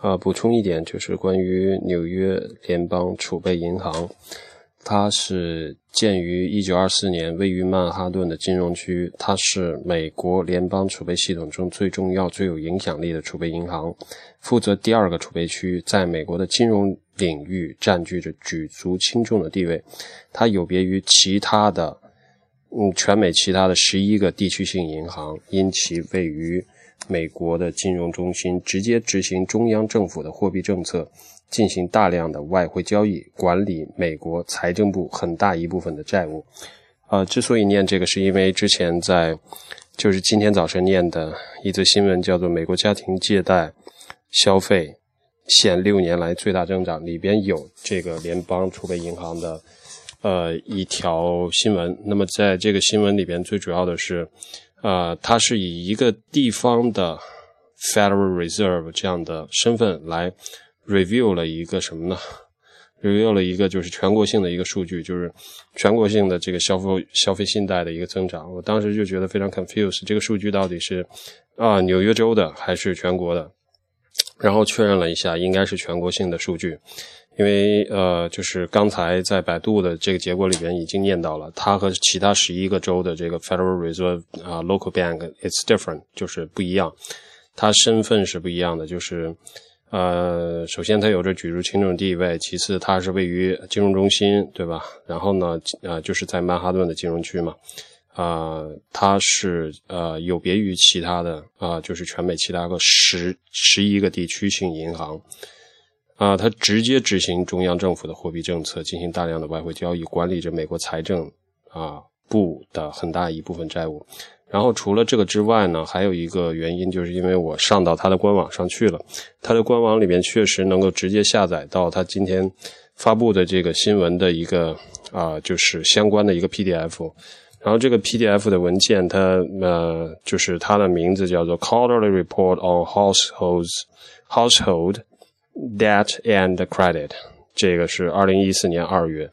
啊，补充一点，就是关于纽约联邦储备银行，它是建于一九二四年，位于曼哈顿的金融区。它是美国联邦储备系统中最重要、最有影响力的储备银行，负责第二个储备区，在美国的金融领域占据着举足轻重的地位。它有别于其他的，嗯，全美其他的十一个地区性银行，因其位于。美国的金融中心直接执行中央政府的货币政策，进行大量的外汇交易，管理美国财政部很大一部分的债务。呃，之所以念这个，是因为之前在就是今天早晨念的一则新闻，叫做《美国家庭借贷消费现六年来最大增长》，里边有这个联邦储备银行的呃一条新闻。那么在这个新闻里边，最主要的是。呃，它是以一个地方的 Federal Reserve 这样的身份来 review 了一个什么呢？review 了一个就是全国性的一个数据，就是全国性的这个消费消费信贷的一个增长。我当时就觉得非常 confused，这个数据到底是啊纽约州的还是全国的？然后确认了一下，应该是全国性的数据。因为呃，就是刚才在百度的这个结果里边已经念到了，它和其他十一个州的这个 Federal Reserve 啊 Local Bank it's different，就是不一样，它身份是不一样的，就是呃，首先它有着举足轻重地位，其次它是位于金融中心，对吧？然后呢，呃，就是在曼哈顿的金融区嘛，啊，它是呃有别于其他的啊，就是全美其他个十十一个地区性银行。啊，他直接执行中央政府的货币政策，进行大量的外汇交易，管理着美国财政啊部的很大一部分债务。然后除了这个之外呢，还有一个原因，就是因为我上到他的官网上去了，他的官网里面确实能够直接下载到他今天发布的这个新闻的一个啊，就是相关的一个 PDF。然后这个 PDF 的文件，它呃，就是它的名字叫做 Quarterly Report on Households Household。Debt and credit，这个是二零一四年二月，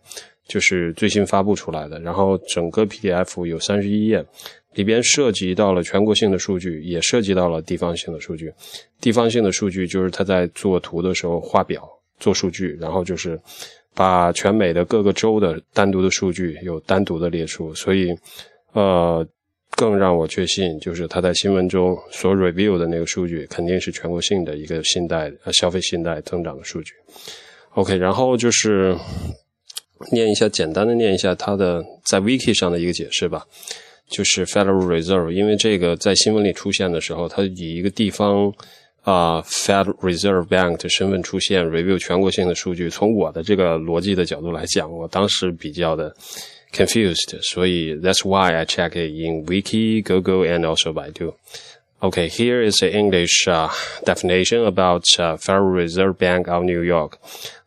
就是最新发布出来的。然后整个 PDF 有三十一页，里边涉及到了全国性的数据，也涉及到了地方性的数据。地方性的数据就是他在做图的时候画表做数据，然后就是把全美的各个州的单独的数据有单独的列出。所以，呃。更让我确信，就是他在新闻中所 review 的那个数据，肯定是全国性的一个信贷呃消费信贷增长的数据。OK，然后就是念一下简单的念一下它的在 wiki 上的一个解释吧，就是 Federal Reserve，因为这个在新闻里出现的时候，它以一个地方啊 Federal Reserve Bank 的身份出现 review 全国性的数据，从我的这个逻辑的角度来讲，我当时比较的。Confused. So that's why I check it in Wiki, Google, and also Baidu. Okay, here is the English uh, definition about uh, Federal Reserve Bank of New York.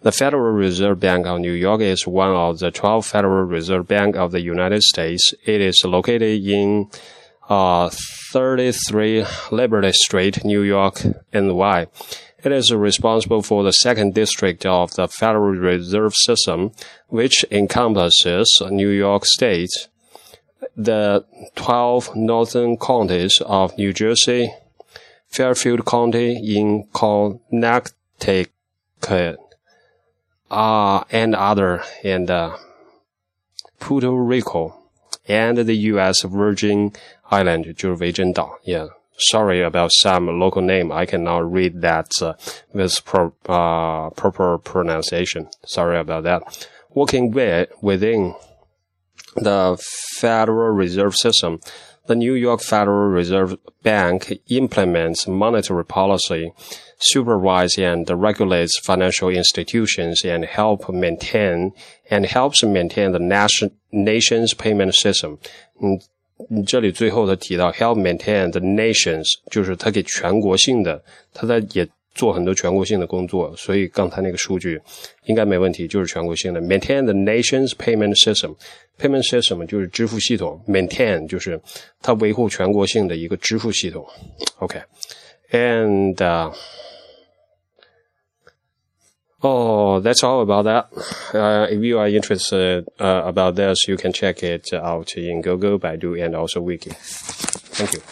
The Federal Reserve Bank of New York is one of the 12 Federal Reserve Bank of the United States. It is located in uh, 33 Liberty Street, New York, NY. It is responsible for the second district of the Federal Reserve System, which encompasses New York State, the 12 northern counties of New Jersey, Fairfield County in Connecticut, uh, and other, and uh, Puerto Rico, and the U.S. Virgin Island, 就是维珍岛，yeah sorry about some local name. I cannot read that uh, with pro, uh, proper pronunciation. Sorry about that. Working with, within the Federal Reserve System, the New York Federal Reserve Bank implements monetary policy, supervises and regulates financial institutions, and help maintain and helps maintain the nation, nation's payment system. 你这里最后他提到 help maintain the nations，就是他给全国性的，他在也做很多全国性的工作，所以刚才那个数据应该没问题，就是全国性的 maintain the nation's payment system，payment system 就是支付系统，maintain 就是它维护全国性的一个支付系统。OK，and、Oh, that's all about that. Uh, if you are interested uh, about this, you can check it out in Google, Baidu, and also Wiki. Thank you.